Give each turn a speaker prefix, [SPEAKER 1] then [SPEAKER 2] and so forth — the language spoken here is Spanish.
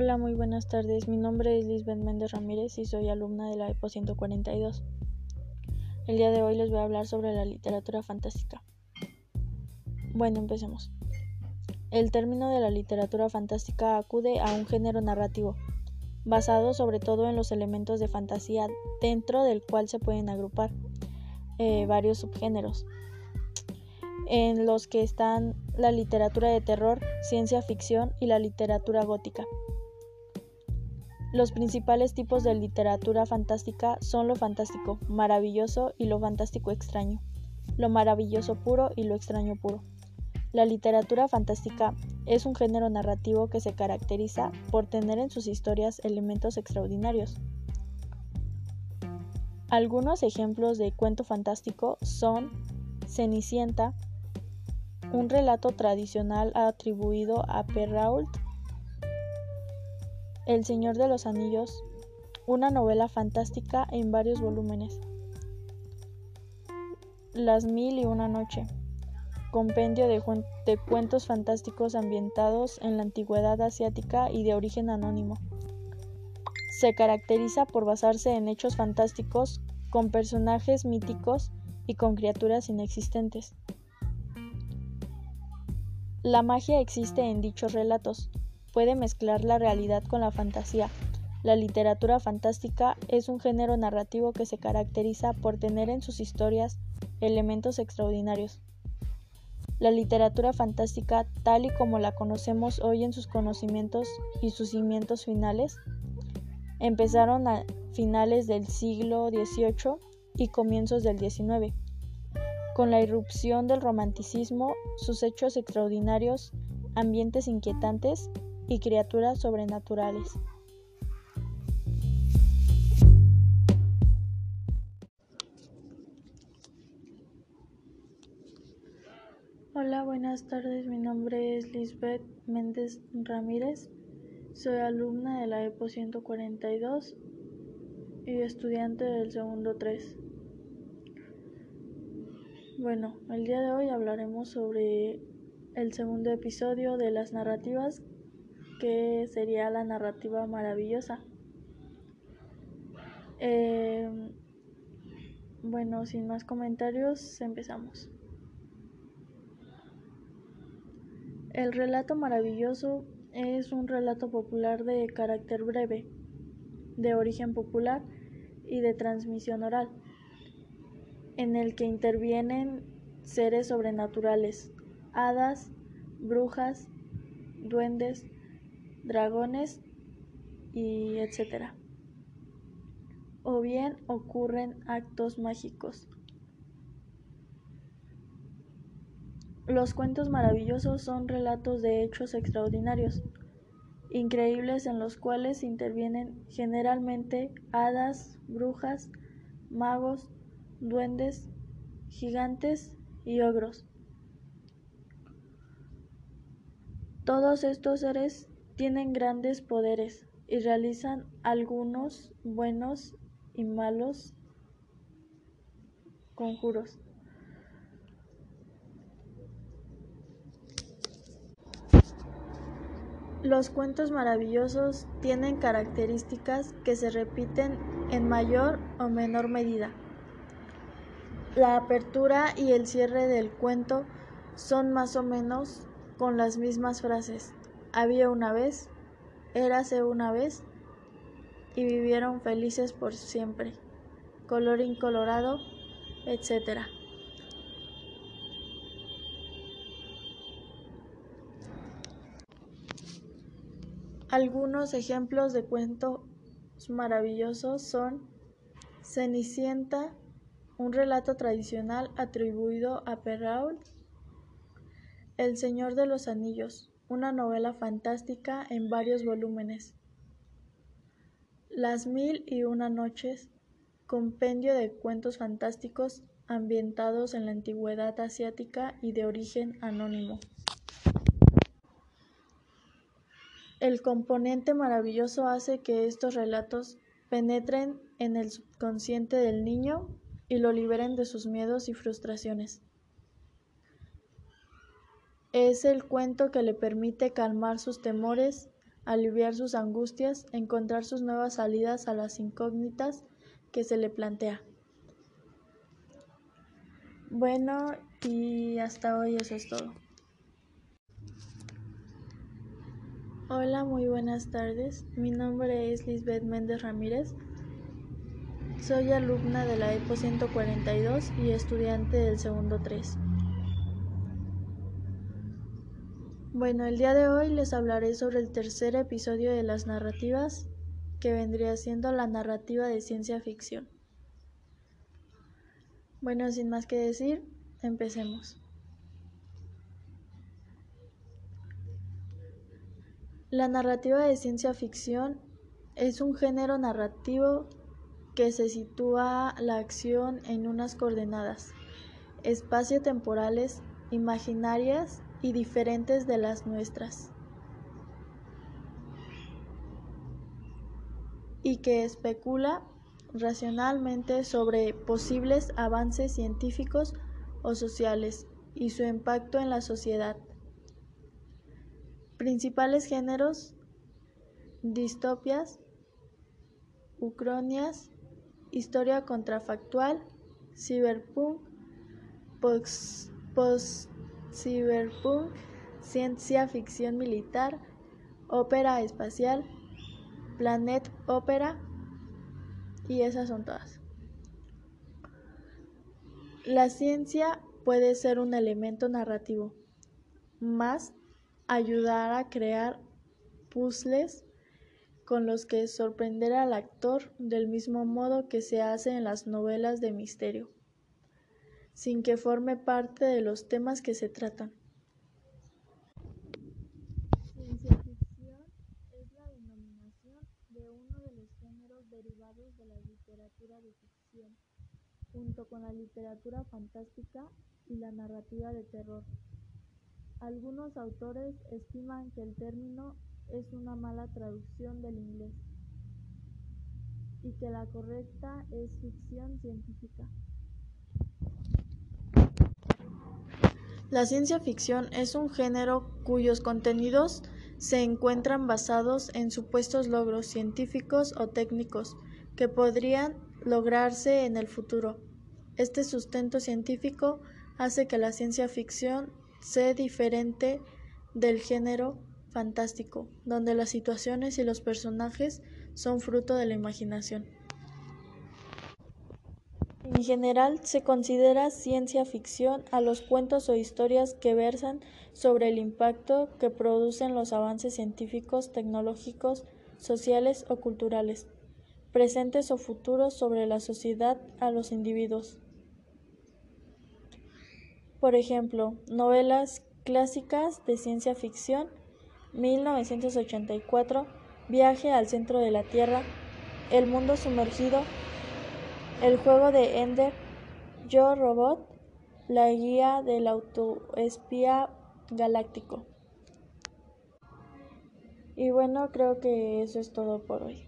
[SPEAKER 1] Hola, muy buenas tardes. Mi nombre es Lisbeth Méndez Ramírez y soy alumna de la EPO 142. El día de hoy les voy a hablar sobre la literatura fantástica. Bueno, empecemos. El término de la literatura fantástica acude a un género narrativo, basado sobre todo en los elementos de fantasía, dentro del cual se pueden agrupar eh, varios subgéneros, en los que están la literatura de terror, ciencia ficción y la literatura gótica. Los principales tipos de literatura fantástica son lo fantástico, maravilloso y lo fantástico extraño, lo maravilloso puro y lo extraño puro. La literatura fantástica es un género narrativo que se caracteriza por tener en sus historias elementos extraordinarios. Algunos ejemplos de cuento fantástico son Cenicienta, un relato tradicional atribuido a Perrault, El Señor de los Anillos, una novela fantástica en varios volúmenes, Las Mil y una Noche, compendio de, de, cuentos fantásticos ambientados en la antigüedad asiática y de origen anónimo. Se caracteriza por basarse en hechos fantásticos con personajes míticos y con criaturas inexistentes. La magia existe en dichos relatos, puede mezclar la realidad con la fantasía. La literatura fantástica es un género narrativo que se caracteriza por tener en sus historias elementos extraordinarios. La literatura fantástica, tal y como la conocemos hoy en sus conocimientos y sus cimientos finales, empezaron a finales del siglo XVIII y comienzos del XIX con la irrupción del romanticismo, sus hechos extraordinarios, ambientes inquietantes y criaturas sobrenaturales. Hola, buenas tardes. Mi nombre es Lisbeth Méndez Ramírez. Soy alumna de la EPO 142 y estudiante del segundo 3. Bueno, el día de hoy hablaremos sobre el segundo episodio de las narrativas, que sería la narrativa maravillosa. Eh, bueno, sin más comentarios, empezamos. El relato maravilloso es un relato popular de carácter breve, de origen popular y de transmisión oral en el que intervienen seres sobrenaturales, hadas, brujas, duendes, dragones y etc. O bien ocurren actos mágicos. Los cuentos maravillosos son relatos de hechos extraordinarios, increíbles en los cuales intervienen generalmente hadas, brujas, magos, duendes, gigantes y ogros. Todos estos seres tienen grandes poderes y realizan algunos buenos y malos conjuros. Los cuentos maravillosos tienen características que se repiten en mayor o menor medida. La apertura y el cierre del cuento son más o menos con las mismas frases. Había una vez, érase una vez, y vivieron felices por siempre. Colorín colorado, etc. Algunos ejemplos de cuentos maravillosos son Cenicienta, un relato tradicional atribuido a Perrault, El Señor de los Anillos, una novela fantástica en varios volúmenes. Las Mil y Una Noches, compendio de cuentos fantásticos ambientados en la antigüedad asiática y de origen anónimo. El componente maravilloso hace que estos relatos penetren en el subconsciente del niño y lo liberen de sus miedos y frustraciones. Es el cuento que le permite calmar sus temores aliviar sus angustias, encontrar sus nuevas salidas a las incógnitas que se le plantea. Bueno, y hasta hoy eso es todo. Hola, muy buenas tardes. Mi nombre es Lisbeth Méndez Ramírez. Soy alumna de la EPO 142 y estudiante del segundo 3. Bueno, el día de hoy les hablaré sobre el tercer episodio de las narrativas, que vendría siendo la narrativa de ciencia ficción. Bueno, sin más que decir, empecemos. La narrativa de ciencia ficción es un género narrativo que se sitúa la acción en unas coordenadas espacio-temporales imaginarias y diferentes de las nuestras, y que especula racionalmente sobre posibles avances científicos o sociales y su impacto en la sociedad. Principales géneros, distopias, ucronias, historia contrafactual, cyberpunk, post-cyberpunk, ciencia ficción militar, ópera espacial, planet ópera, y esas son todas. La ciencia puede ser un elemento narrativo, más ayudar a crear puzzles con los que sorprender al actor del mismo modo que se hace en las novelas de misterio, sin que forme parte de los temas que se tratan. de la literatura de ficción, junto con la literatura fantástica y la narrativa de terror. Algunos autores estiman que el término es una mala traducción del inglés y que la correcta es ficción científica. La ciencia ficción es un género cuyos contenidos se encuentran basados en supuestos logros científicos o técnicos que podrían lograrse en el futuro. Este sustento científico hace que la ciencia ficción sea diferente del género fantástico, donde las situaciones y los personajes son fruto de la imaginación. En general, se considera ciencia ficción a los cuentos o historias que versan sobre el impacto que producen los avances científicos, tecnológicos, sociales o culturales presentes o futuros sobre la sociedad a los individuos. Por ejemplo, novelas clásicas de ciencia ficción, 1984, Viaje al centro de la Tierra, El mundo sumergido, El juego de Ender, Yo Robot, La guía del autoespía galáctico. Y bueno, creo que eso es todo por hoy.